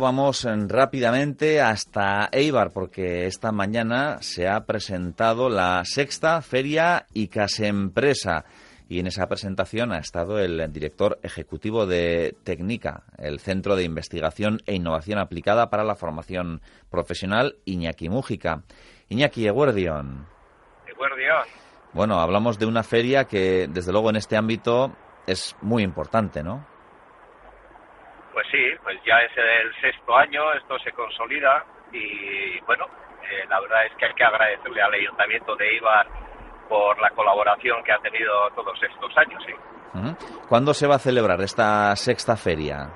Vamos rápidamente hasta Eibar porque esta mañana se ha presentado la sexta feria ICAS Empresa y en esa presentación ha estado el director ejecutivo de Técnica, el Centro de Investigación e Innovación Aplicada para la Formación Profesional, Iñaki Mújica. Iñaki Eguardión. Eguardión. Bueno, hablamos de una feria que desde luego en este ámbito es muy importante, ¿no? Pues sí, pues ya es el sexto año, esto se consolida y bueno, eh, la verdad es que hay que agradecerle al Ayuntamiento de Ibar por la colaboración que ha tenido todos estos años. ¿sí? ¿Cuándo se va a celebrar esta sexta feria?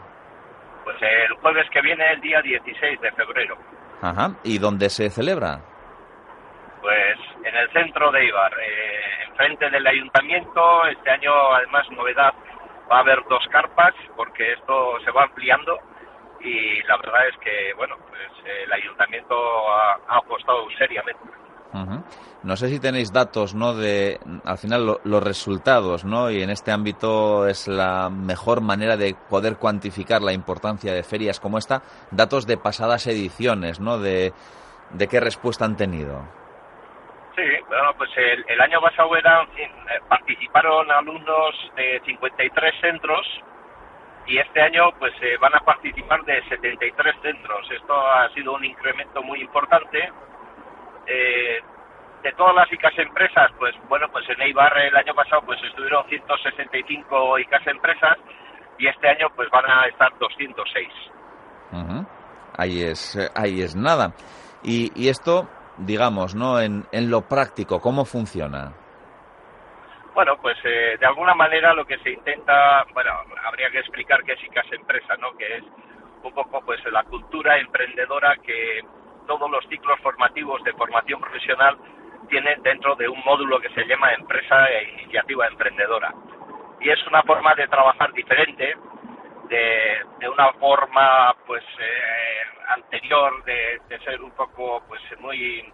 Pues el jueves que viene, el día 16 de febrero. Ajá. ¿Y dónde se celebra? Pues en el centro de Ibar, eh, enfrente del ayuntamiento. Este año, además, novedad, va a haber dos carpas porque esto se va ampliando y la verdad es que, bueno, pues el ayuntamiento ha, apostado seriamente. No sé si tenéis datos, ¿no? De, al final, los resultados, ¿no? Y en este ámbito es la mejor manera de poder cuantificar la importancia de ferias como esta. Datos de pasadas ediciones, ¿no? De, de qué respuesta han tenido. Sí, bueno, pues el, año pasado eran, eh, participaron alumnos de 53 centros y este año pues eh, van a participar de 73 centros. Esto ha sido un incremento muy importante. Eh, de todas las ICAS empresas, pues bueno, pues en Eibar el año pasado pues estuvieron 165 ICAS empresas y este año pues van a estar 206. Ahí es, ahí es nada. Y, y esto digamos, ¿no? En, en lo práctico, ¿cómo funciona? Bueno, pues eh, de alguna manera lo que se intenta, bueno, habría que explicar qué es ICAS Empresa, ¿no? Que es un poco pues la cultura emprendedora que todos los ciclos formativos de formación profesional tienen dentro de un módulo que se llama Empresa e Iniciativa Emprendedora. Y es una forma de trabajar diferente, de, de una forma pues eh, anterior de, ser un poco pues muy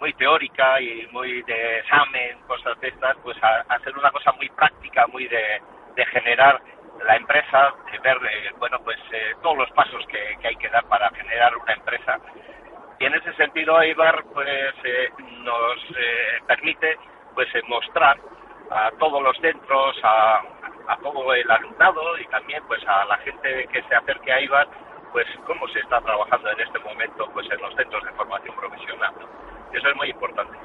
muy teórica y muy de examen, cosas de estas, pues a, hacer una cosa muy práctica, muy de, generar la empresa, de ver, eh, bueno, pues eh, todos los pasos que, hay que dar para generar una empresa. Y en ese sentido, Eibar, pues eh, nos permite, pues mostrar a todos los centros, a, a todo el alumnado y también, pues a la gente que se acerque a Eibar, pues cómo se está trabajando en este momento pues en los centros de formación profesional. Eso es muy importante.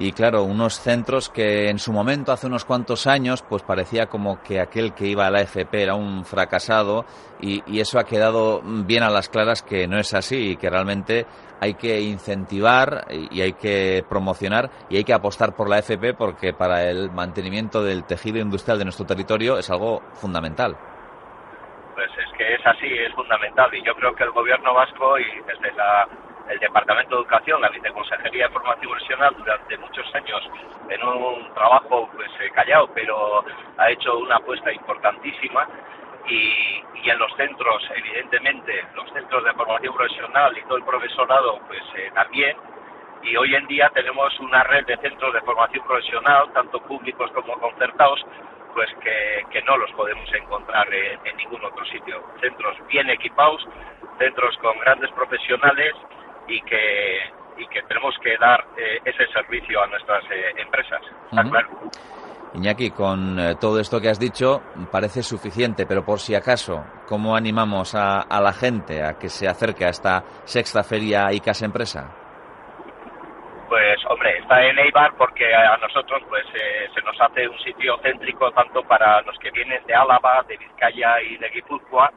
Y claro, unos centros que en su momento, hace unos cuantos años, pues parecía como que aquel que iba a la FP era un fracasado y, y, eso ha quedado bien a las claras que no es así y que realmente hay que incentivar y hay que promocionar y hay que apostar por la FP porque para el mantenimiento del tejido industrial de nuestro territorio es algo fundamental pues es que es así, es fundamental. Y yo creo que el gobierno vasco y desde el Departamento de Educación, la Viceconsejería de Formación Profesional, durante muchos años, en un trabajo pues eh, callado, pero ha hecho una apuesta importantísima. Y, en los centros, evidentemente, los centros de formación profesional y todo el profesorado, pues eh, también. Y hoy en día tenemos una red de centros de formación profesional, tanto públicos como concertados, pues que, no los podemos encontrar en, ningún otro sitio. Centros bien equipados, centros con grandes profesionales y que, y que tenemos que dar eh, ese servicio a nuestras eh, empresas. claro. Iñaki, con eh, todo esto que has dicho, parece suficiente, pero por si acaso, ¿cómo animamos a, a la gente a que se acerque a esta sexta feria ICAS Empresa? Pues hombre, está en Eibar porque a nosotros pues eh, se nos hace un sitio céntrico tanto para los que vienen de Álava, de Vizcaya y de Guipúzcoa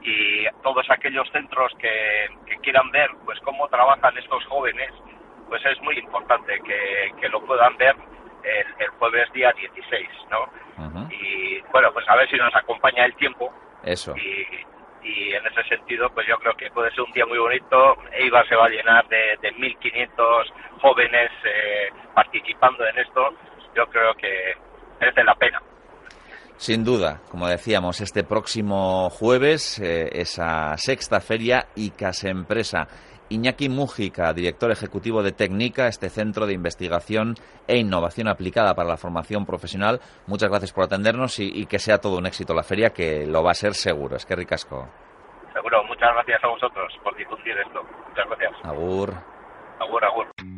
y todos aquellos centros que, quieran ver pues cómo trabajan estos jóvenes, pues es muy importante que, lo puedan ver el, jueves día 16, ¿no? Y bueno, pues a ver si nos acompaña el tiempo. Eso. Y, y en ese sentido pues yo creo que puede ser un día muy bonito. Eibar se va a llenar de, de 1.500 jóvenes eh, participando en esto. Yo creo que merece la pena. Sin duda, como decíamos, este próximo jueves, eh, esa sexta feria ICAS Empresa. Iñaki Mújica, director ejecutivo de Técnica, este centro de investigación e innovación aplicada para la formación profesional. Muchas gracias por atendernos y, que sea todo un éxito la feria, que lo va a ser seguro. Es que ricasco. Seguro, muchas gracias a vosotros por difundir esto. Muchas gracias. Agur.